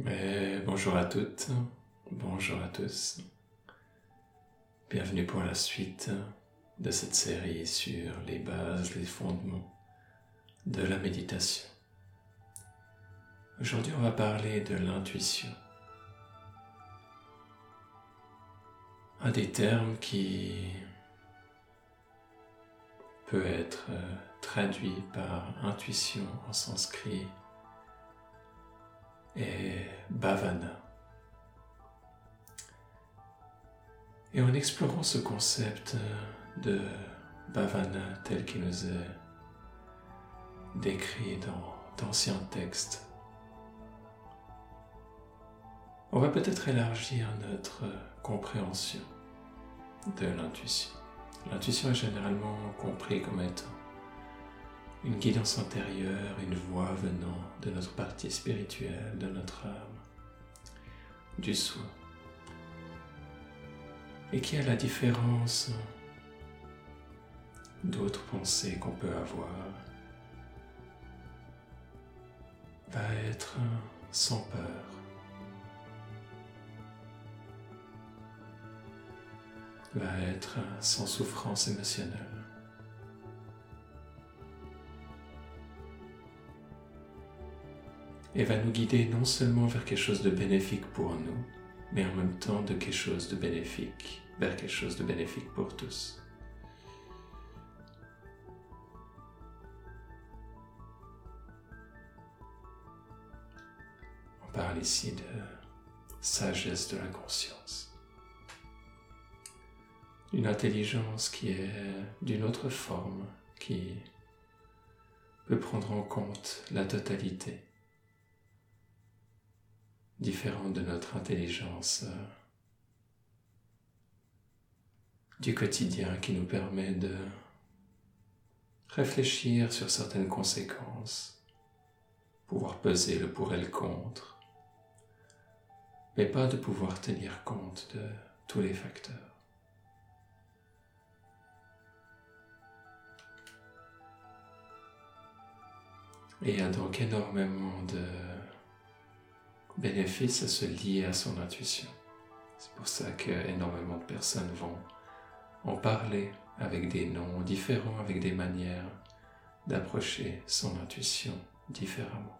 Et bonjour à toutes, bonjour à tous. Bienvenue pour la suite de cette série sur les bases, les fondements de la méditation. Aujourd'hui, on va parler de l'intuition. Un des termes qui peut être traduit par intuition en sanskrit et bhavana. Et en explorant ce concept de bhavana tel qu'il nous est décrit dans d'anciens textes, on va peut-être élargir notre compréhension de l'intuition. L'intuition est généralement comprise comme étant une guidance intérieure, une voix venant de notre partie spirituelle, de notre âme, du soi, et qui, a la différence d'autres pensées qu'on peut avoir, va être sans peur. va être sans souffrance émotionnelle. Et va nous guider non seulement vers quelque chose de bénéfique pour nous, mais en même temps de quelque chose de bénéfique, vers quelque chose de bénéfique pour tous. On parle ici de sagesse de la conscience. Une intelligence qui est d'une autre forme, qui peut prendre en compte la totalité différente de notre intelligence euh, du quotidien qui nous permet de réfléchir sur certaines conséquences, pouvoir peser le pour et le contre, mais pas de pouvoir tenir compte de tous les facteurs. Et il y a donc énormément de bénéfice à se lier à son intuition. C'est pour ça que énormément de personnes vont en parler avec des noms différents, avec des manières d'approcher son intuition différemment.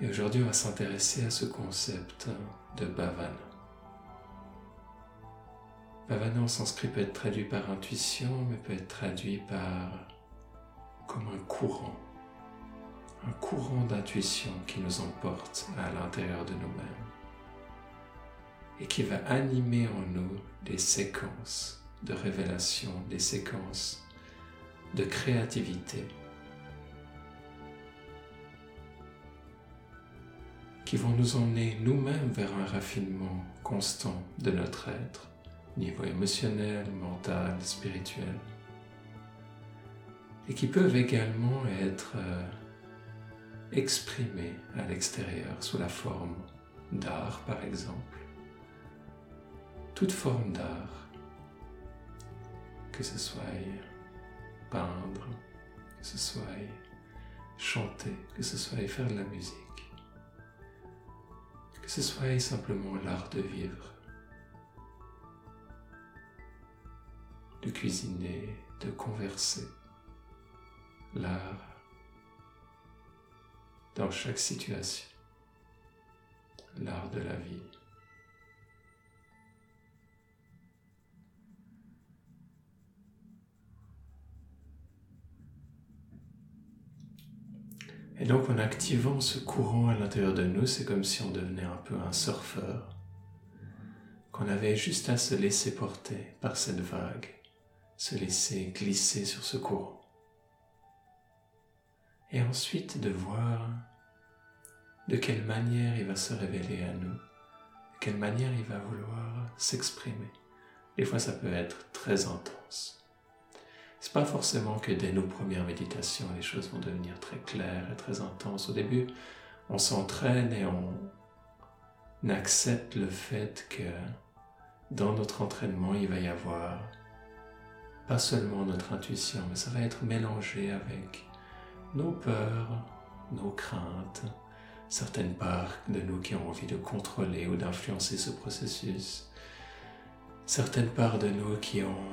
Et aujourd'hui, on va s'intéresser à ce concept de bhavana. Bhavana en sanskrit peut être traduit par intuition, mais peut être traduit par comme un courant un courant d'intuition qui nous emporte à l'intérieur de nous-mêmes et qui va animer en nous des séquences de révélation, des séquences de créativité qui vont nous emmener nous-mêmes vers un raffinement constant de notre être, niveau émotionnel, mental, spirituel, et qui peuvent également être euh, exprimé à l'extérieur sous la forme d'art par exemple. Toute forme d'art, que ce soit peindre, que ce soit chanter, que ce soit faire de la musique, que ce soit simplement l'art de vivre, de cuisiner, de converser, l'art dans chaque situation, l'art de la vie. Et donc en activant ce courant à l'intérieur de nous, c'est comme si on devenait un peu un surfeur, qu'on avait juste à se laisser porter par cette vague, se laisser glisser sur ce courant et ensuite de voir de quelle manière il va se révéler à nous, de quelle manière il va vouloir s'exprimer? Des fois, ça peut être très intense. C'est pas forcément que dès nos premières méditations, les choses vont devenir très claires et très intenses. Au début, on s'entraîne et on accepte le fait que dans notre entraînement, il va y avoir pas seulement notre intuition, mais ça va être mélangé avec nos peurs, nos craintes, certaines parts de nous qui ont envie de contrôler ou d'influencer ce processus, certaines parts de nous qui ont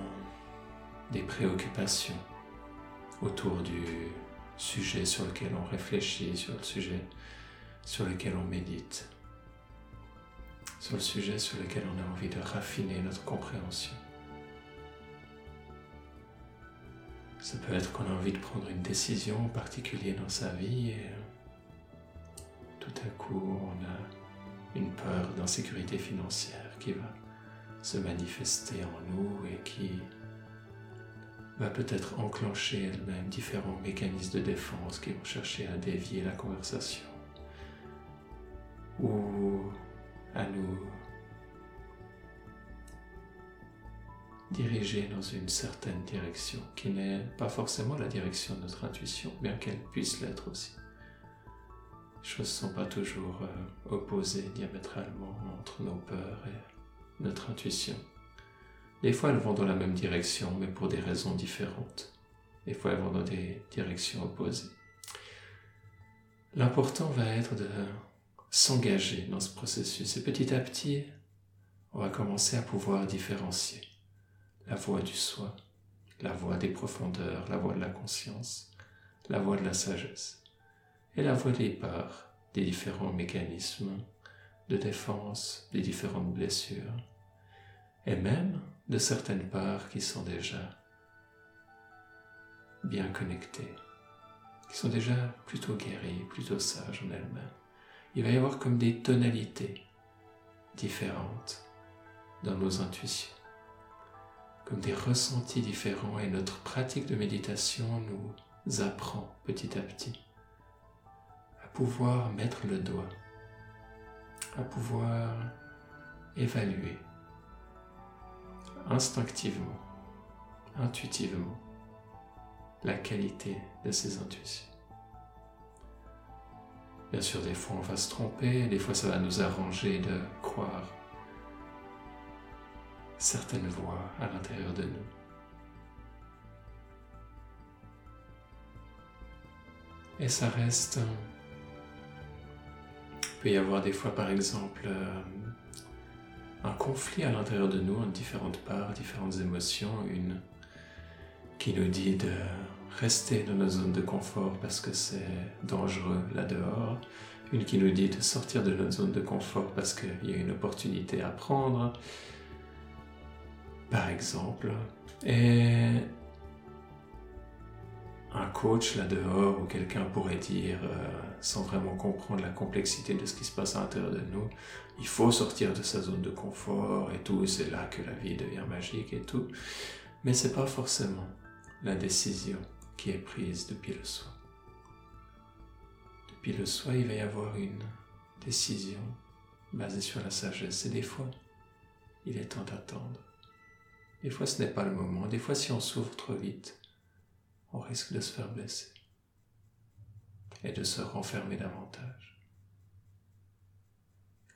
des préoccupations autour du sujet sur lequel on réfléchit, sur le sujet sur lequel on médite, sur le sujet sur lequel on a envie de raffiner notre compréhension. Ça peut être qu'on a envie de prendre une décision en particulier dans sa vie à coup on a une peur d'insécurité financière qui va se manifester en nous et qui va peut-être enclencher elle-même différents mécanismes de défense qui vont chercher à dévier la conversation ou à nous diriger dans une certaine direction qui n'est pas forcément la direction de notre intuition, bien qu'elle puisse l'être aussi. Les choses ne sont pas toujours euh, opposées diamétralement entre nos peurs et notre intuition. Des fois, elles vont dans la même direction, mais pour des raisons différentes. Des fois, elles vont dans des directions opposées. L'important va être de s'engager dans ce processus et petit à petit, on va commencer à pouvoir différencier la voix du soi, la voix des profondeurs, la voix de la conscience, la voix de la sagesse et la voix des parts des différents mécanismes de défense, des différentes blessures et même de certaines parts qui sont déjà bien connectées, qui sont déjà plutôt guéries, plutôt sages en elles-mêmes. Il va y avoir comme des tonalités différentes dans nos intuitions, comme des ressentis différents et notre pratique de méditation nous apprend petit à petit pouvoir mettre le doigt, à pouvoir évaluer instinctivement, intuitivement, la qualité de ces intuitions. Bien sûr, des fois on va se tromper, des fois ça va nous arranger de croire certaines voix à l'intérieur de nous. Et ça reste... Peut y avoir des fois par exemple euh, un conflit à l'intérieur de nous en différentes parts, différentes émotions, une qui nous dit de rester dans notre zone de confort parce que c'est dangereux là dehors, une qui nous dit de sortir de notre zone de confort parce qu'il y a une opportunité à prendre, par exemple, et un coach là dehors ou quelqu'un pourrait dire, euh, sans vraiment comprendre la complexité de ce qui se passe à l'intérieur de nous, il faut sortir de sa zone de confort et tout, c'est là que la vie devient magique et tout. Mais c'est pas forcément la décision qui est prise depuis le soi. Depuis le soi, il va y avoir une décision basée sur la sagesse et des fois, il est temps d'attendre. Des fois, ce n'est pas le moment. Des fois, si on s'ouvre trop vite, on risque de se faire blesser et de se renfermer davantage.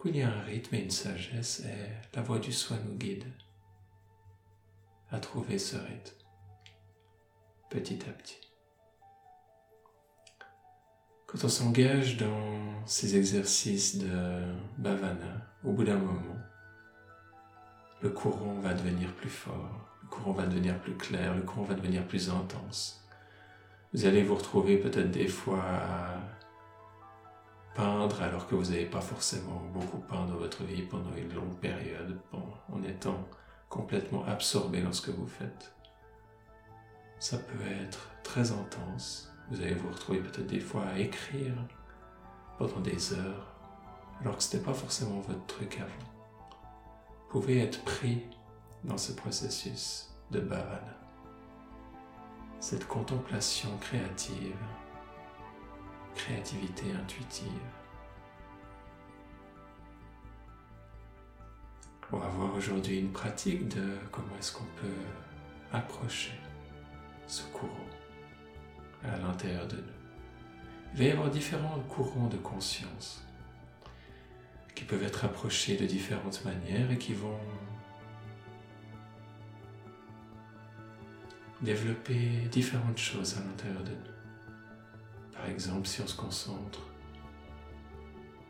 il y a un rythme et une sagesse et la voix du soi nous guide à trouver ce rythme petit à petit. Quand on s'engage dans ces exercices de bhavana, au bout d'un moment, le courant va devenir plus fort, le courant va devenir plus clair, le courant va devenir plus intense. Vous allez vous retrouver peut-être des fois à peindre alors que vous n'avez pas forcément beaucoup peint dans votre vie pendant une longue période, en étant complètement absorbé dans ce que vous faites ça peut être très intense. Vous allez vous retrouver peut-être des fois à écrire pendant des heures, alors que ce n'était pas forcément votre truc avant. Vous pouvez être pris dans ce processus de bhavana, cette contemplation créative, créativité intuitive. On va voir aujourd'hui une pratique de comment est-ce qu'on peut approcher ce courant à l'intérieur de nous. Il va y avoir différents courants de conscience qui peuvent être approchés de différentes manières et qui vont développer différentes choses à l'intérieur de nous. Par exemple, si on se concentre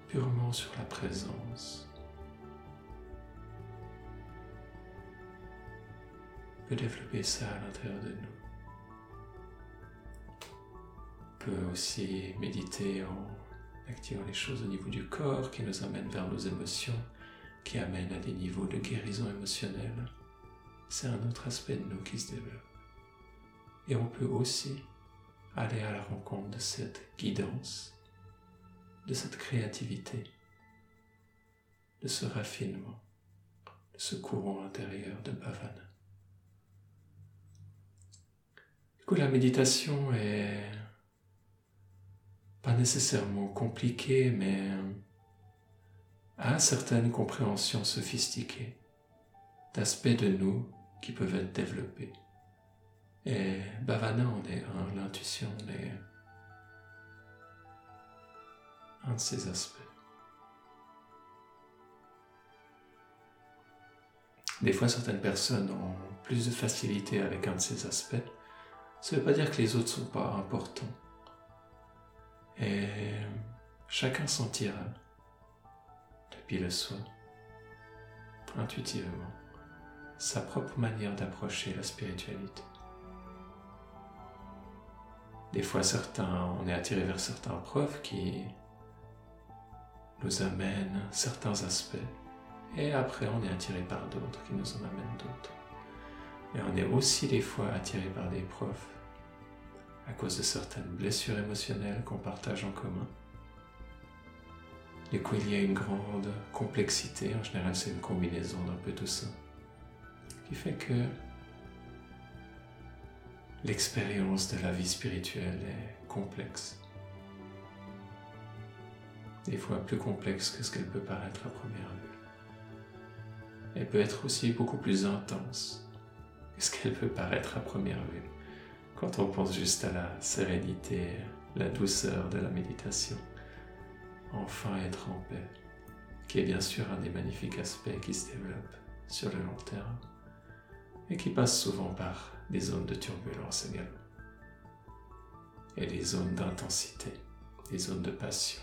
purement sur la présence, on peut développer ça à l'intérieur de nous. On peut aussi méditer en activant les choses au niveau du corps qui nous amènent vers nos émotions, qui amènent à des niveaux de guérison émotionnelle. C'est un autre aspect de nous qui se développe. Et on peut aussi aller à la rencontre de cette guidance, de cette créativité, de ce raffinement, de ce courant intérieur de Bhavana. Du coup, la méditation est pas nécessairement compliquée, mais a certaines compréhensions sophistiquées d'aspects de nous qui peuvent être développés. Et Bhavana on est l'intuition on est un de ces aspects. Des fois, certaines personnes ont plus de facilité avec un de ces aspects. Ça ne veut pas dire que les autres ne sont pas importants. Et chacun sentira depuis le soi, intuitivement, sa propre manière d'approcher la spiritualité. Des fois, certains, on est attiré vers certains profs qui nous amènent certains aspects, et après, on est attiré par d'autres qui nous en amènent d'autres. Et on est aussi des fois attiré par des profs à cause de certaines blessures émotionnelles qu'on partage en commun. Du coup, il y a une grande complexité, en général c'est une combinaison d'un peu tout ça, qui fait que l'expérience de la vie spirituelle est complexe. Des fois plus complexe que ce qu'elle peut paraître à première vue. Elle peut être aussi beaucoup plus intense que ce qu'elle peut paraître à première vue quand on pense juste à la sérénité, la douceur de la méditation. Enfin être en paix, qui est bien sûr un des magnifiques aspects qui se développent sur le long terme et qui passe souvent par des zones de turbulence également, et des zones d'intensité, des zones de passion.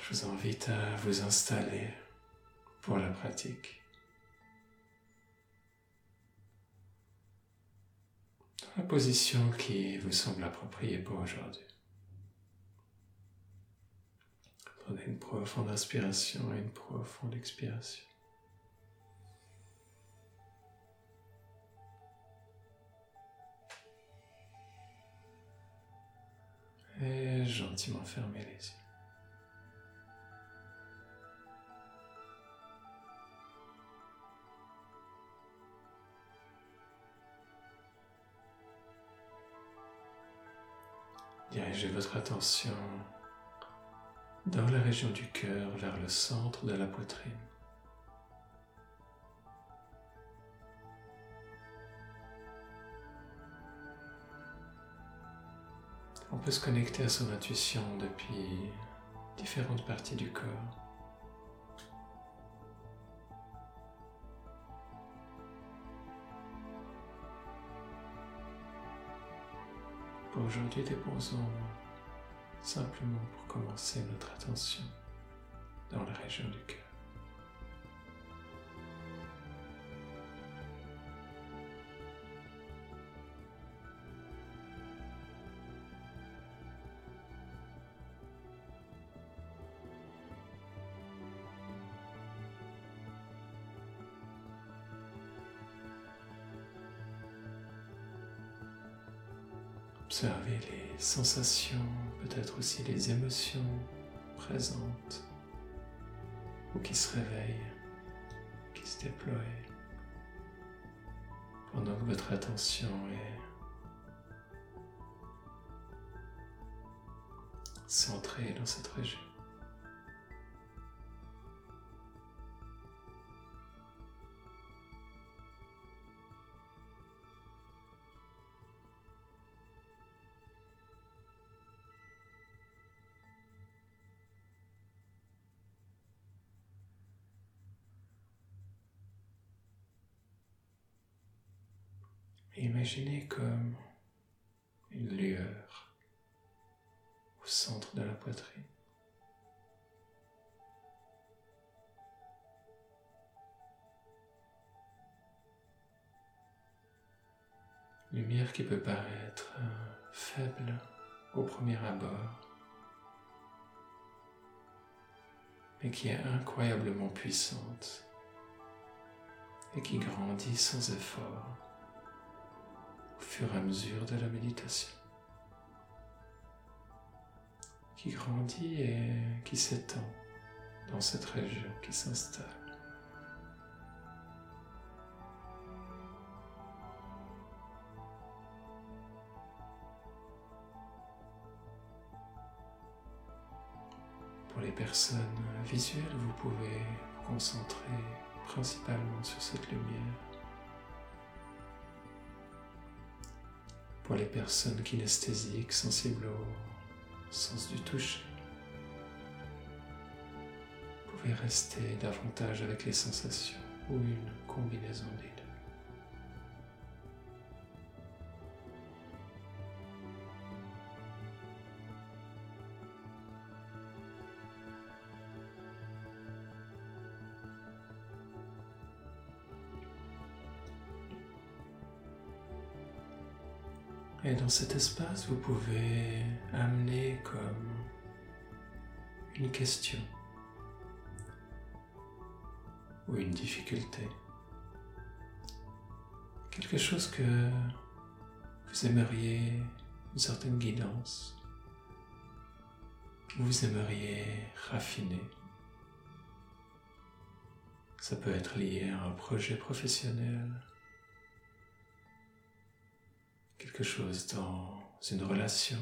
Je vous invite à vous installer pour la pratique. Dans la position qui vous semble appropriée pour aujourd'hui. Prenez une profonde inspiration et une profonde expiration. Et gentiment fermez les yeux. Dirigez votre attention dans la région du cœur vers le centre de la poitrine. On peut se connecter à son intuition depuis différentes parties du corps. Pour aujourd'hui, déposons simplement pour commencer notre attention dans la région du cœur. Observez les sensations, peut-être aussi les émotions présentes ou qui se réveillent, qui se déploient pendant que votre attention est centrée dans cette région. Imaginez comme une lueur au centre de la poitrine. Lumière qui peut paraître euh, faible au premier abord, mais qui est incroyablement puissante et qui grandit sans effort au fur et à mesure de la méditation, qui grandit et qui s'étend dans cette région qui s'installe. Pour les personnes visuelles, vous pouvez vous concentrer principalement sur cette lumière. Pour les personnes kinesthésiques, sensibles au sens du toucher, vous pouvez rester davantage avec les sensations ou une combinaison des Et dans cet espace, vous pouvez amener comme une question ou une difficulté. Quelque chose que vous aimeriez une certaine guidance, vous aimeriez raffiner. Ça peut être lié à un projet professionnel, quelque chose dans une relation.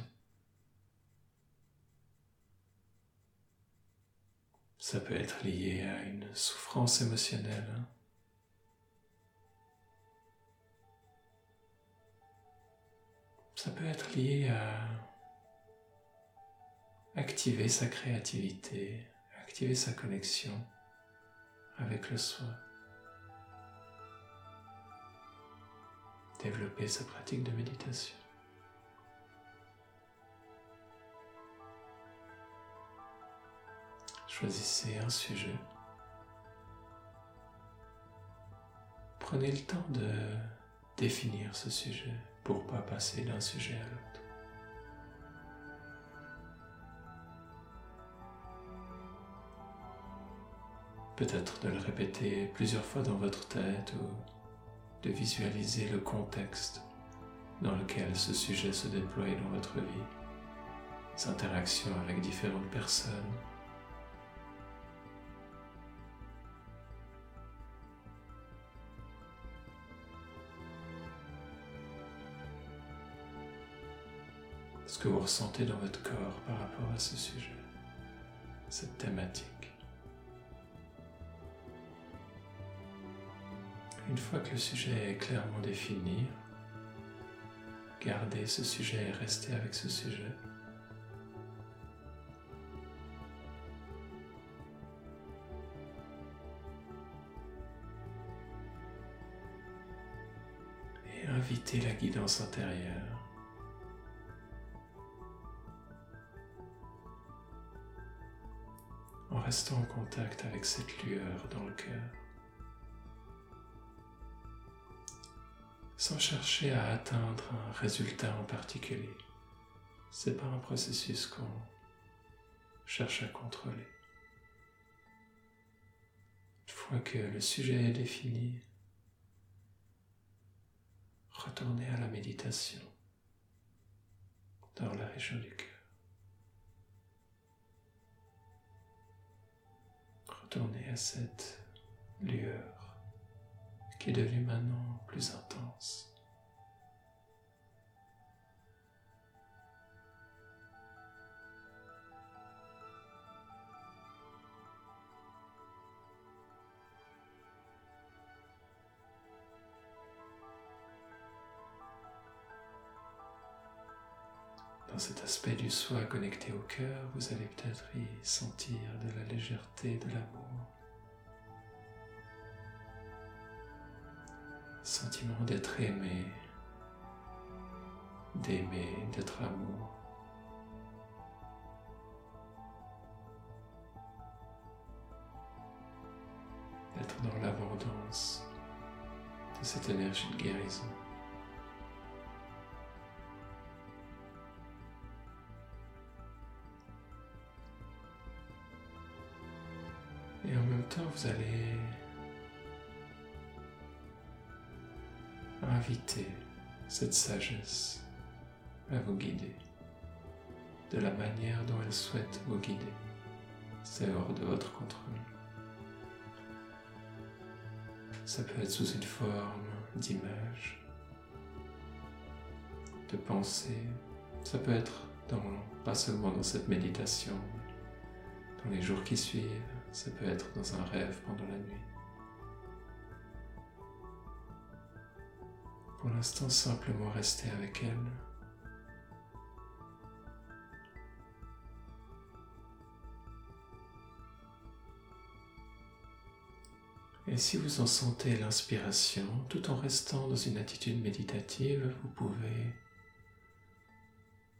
Ça peut être lié à une souffrance émotionnelle. Hein. Ça peut être lié à activer sa créativité, activer sa connexion avec le soi. Développer sa pratique de méditation. Choisissez un sujet. Prenez le temps de définir ce sujet pour pas passer d'un sujet à l'autre. Peut-être de le répéter plusieurs fois dans votre tête ou de visualiser le contexte dans lequel ce sujet se déploie dans votre vie, les interactions avec différentes personnes. Ce que vous ressentez dans votre corps par rapport à ce sujet, cette thématique. Une fois que le sujet est clairement défini, gardez ce sujet et restez avec ce sujet. Et invitez la guidance intérieure. En restant en contact avec cette lueur dans le cœur. Sans chercher à atteindre un résultat en particulier. C'est pas un processus qu'on cherche à contrôler. Une fois que le sujet est défini, retournez à la méditation dans la région du cœur. Retournez à cette lueur qui est devenue maintenant plus intense. Dans cet aspect du soi connecté au cœur, vous allez peut-être y sentir de la légèreté, de l'amour. Sentiment d'être aimé, d'aimer, d'être amour. D'être dans l'abondance de cette énergie de guérison. Et en même temps, vous allez inviter cette sagesse à vous guider de la manière dont elle souhaite vous guider. C'est hors de votre contrôle. Ça peut être sous une forme d'image, de pensée. Ça peut être dans, pas seulement dans cette méditation, dans les jours qui suivent. Ça peut être dans un rêve pendant la nuit. L'instant, simplement rester avec elle. Et si vous en sentez l'inspiration, tout en restant dans une attitude méditative, vous pouvez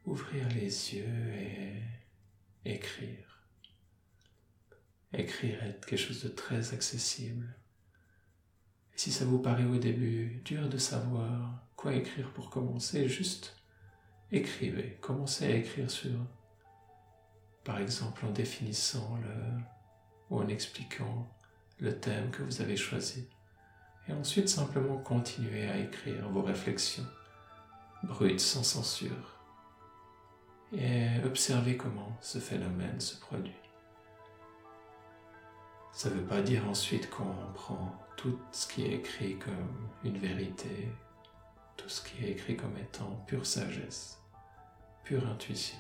ouvrir les yeux et écrire. Écrire est quelque chose de très accessible. Si ça vous paraît au début dur de savoir quoi écrire pour commencer, juste écrivez. Commencez à écrire sur, par exemple, en définissant le, ou en expliquant le thème que vous avez choisi. Et ensuite simplement continuez à écrire vos réflexions, brutes, sans censure. Et observez comment ce phénomène se produit. Ça ne veut pas dire ensuite qu'on prend tout ce qui est écrit comme une vérité, tout ce qui est écrit comme étant pure sagesse, pure intuition.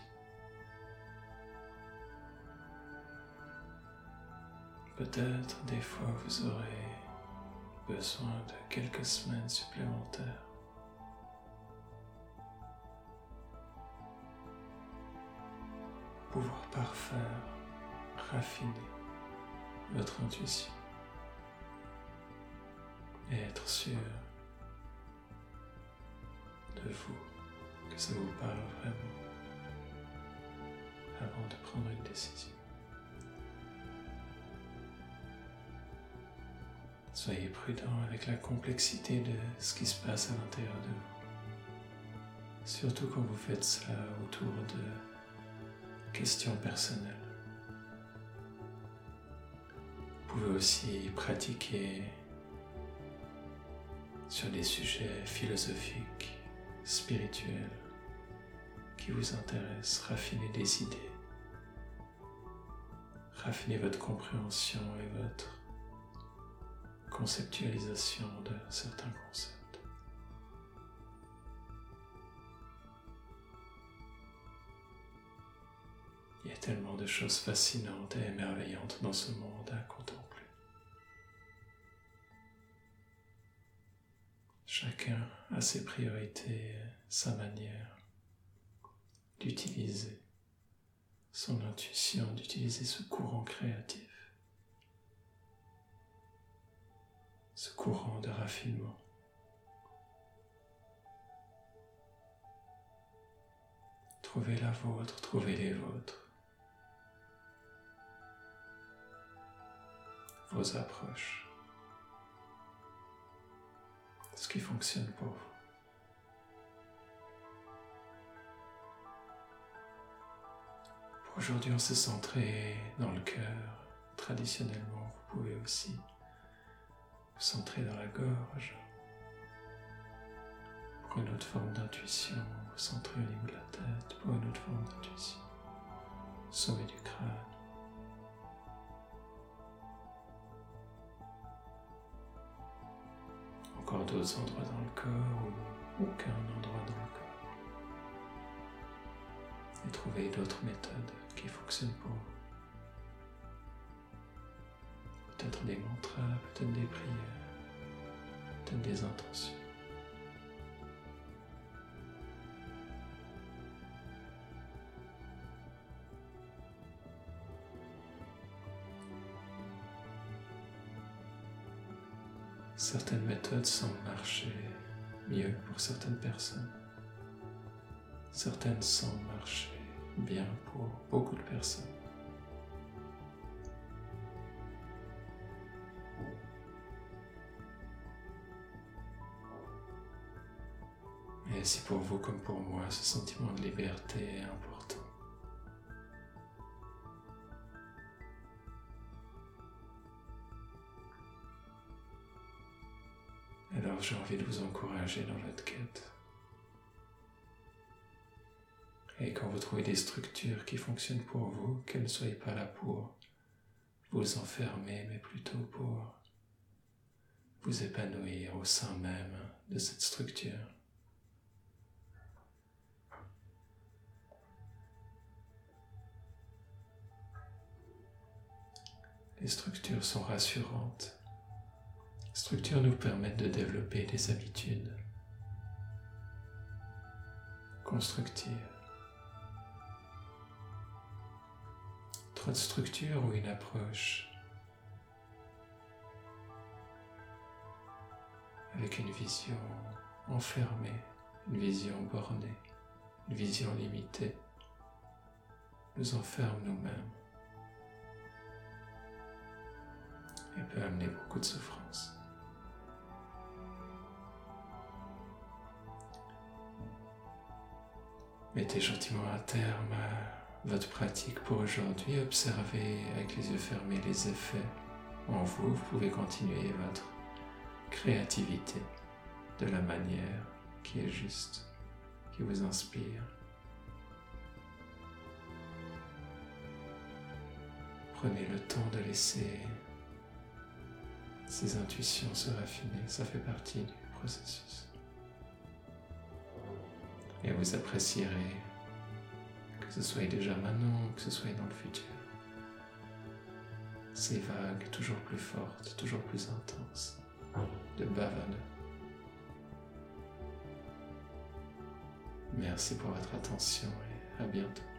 Peut-être des fois vous aurez besoin de quelques semaines supplémentaires. Pouvoir parfaire, raffiner votre intuition et être sûr de vous que ça vous parle vraiment avant de prendre une décision. Soyez prudent avec la complexité de ce qui se passe à l'intérieur de vous. Surtout quand vous faites cela autour de questions personnelles. Vous pouvez aussi pratiquer sur des sujets philosophiques, spirituels, qui vous intéressent, raffiner des idées, raffiner votre compréhension et votre conceptualisation de certains concepts. Il y a tellement de choses fascinantes et émerveillantes dans ce monde à contempler. Chacun a ses priorités, sa manière d'utiliser son intuition, d'utiliser ce courant créatif. ce courant de raffinement. Trouvez la vôtre, trouvez les vôtres. Vos approches. Ce qui fonctionne pour vous. Aujourd'hui, on s'est centré dans le cœur. Traditionnellement, vous pouvez aussi vous centrez dans la gorge. Pour une autre forme d'intuition, vous centrez au niveau de la tête. Pour une autre forme d'intuition, sommet du crâne. D'autres endroits dans le corps ou aucun endroit dans le corps. Et trouvez d'autres méthodes qui fonctionnent pour vous. peut-être des mantras, peut-être des prières, peut-être des intentions. Certaines méthodes semblent marcher mieux pour certaines personnes. certaines semblent marcher bien pour beaucoup de personnes. Et si pour vous comme pour moi, ce sentiment de liberté est important. Alors j'ai envie de vous encourager dans votre quête. Et quand vous trouvez des structures qui fonctionnent pour vous, qu'elles ne soient pas là pour vous enfermer, mais plutôt pour vous épanouir au sein même de cette structure. Les structures sont rassurantes. Structures nous permettent de développer des habitudes constructives. Trop de structure ou une approche avec une vision enfermée, une vision bornée, une vision limitée, nous enferme nous-mêmes. et peut amener beaucoup de souffrance. Mettez gentiment à terme votre pratique pour aujourd'hui. Observez avec les yeux fermés les effets en vous. Vous pouvez continuer votre créativité de la manière qui est juste, qui vous inspire. Prenez le temps de laisser ces intuitions se raffiner, ça fait partie du processus. Et vous apprécierez que ce soit déjà maintenant que ce soit dans le futur. Ces vagues toujours plus fortes, toujours plus intenses, de bavane. Merci pour votre attention et à bientôt.